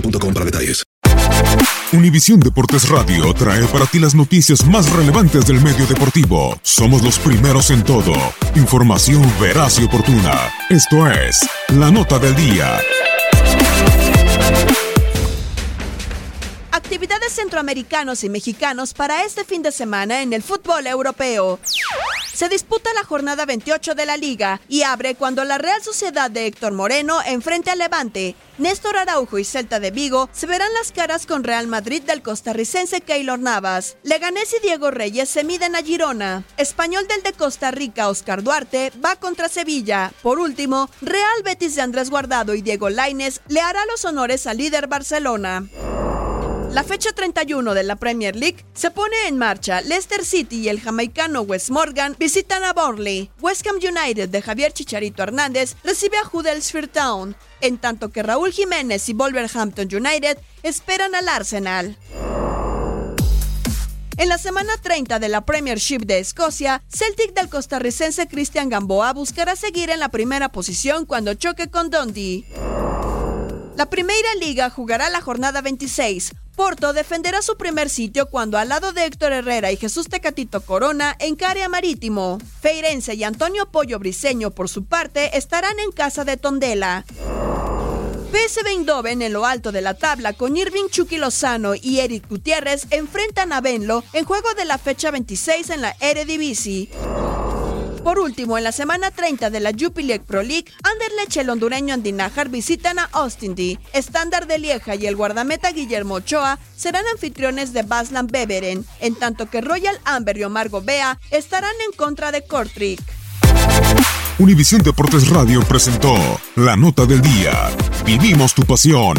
boostmobile.com para detalles. Univisión Deportes Radio trae para ti las noticias más relevantes del medio deportivo. Somos los primeros en todo. Información veraz y oportuna. Esto es La Nota del Día. Actividades centroamericanos y mexicanos para este fin de semana en el fútbol europeo. Se disputa la jornada 28 de la liga y abre cuando la Real Sociedad de Héctor Moreno enfrente al Levante. Néstor Araujo y Celta de Vigo se verán las caras con Real Madrid del costarricense Keylor Navas. Leganés y Diego Reyes se miden a Girona. Español del de Costa Rica Oscar Duarte va contra Sevilla. Por último, Real Betis de Andrés Guardado y Diego Laines le hará los honores al líder Barcelona. La fecha 31 de la Premier League se pone en marcha. Leicester City y el jamaicano Wes Morgan visitan a Burnley. West Ham United de Javier Chicharito Hernández recibe a Huddersfield Town, en tanto que Raúl Jiménez y Wolverhampton United esperan al Arsenal. En la semana 30 de la Premiership de Escocia, Celtic del costarricense Cristian Gamboa buscará seguir en la primera posición cuando choque con Dundee. La Primera Liga jugará la jornada 26. Porto defenderá su primer sitio cuando al lado de Héctor Herrera y Jesús Tecatito Corona encare a Marítimo. Feirense y Antonio Pollo Briseño, por su parte, estarán en casa de Tondela. PSV Eindhoven en lo alto de la tabla con Irving Chucky Lozano y Eric Gutiérrez enfrentan a Benlo en juego de la fecha 26 en la Eredivisie. Por último, en la semana 30 de la Jupiler Pro League, Anderlecht el hondureño Andinajar visitan a Austin D. Estándar de Lieja y el guardameta Guillermo Ochoa serán anfitriones de Baslan Beveren, en tanto que Royal Amber y Omar Gobea estarán en contra de Kortrijk. Univisión Deportes Radio presentó La Nota del Día. Vivimos tu pasión.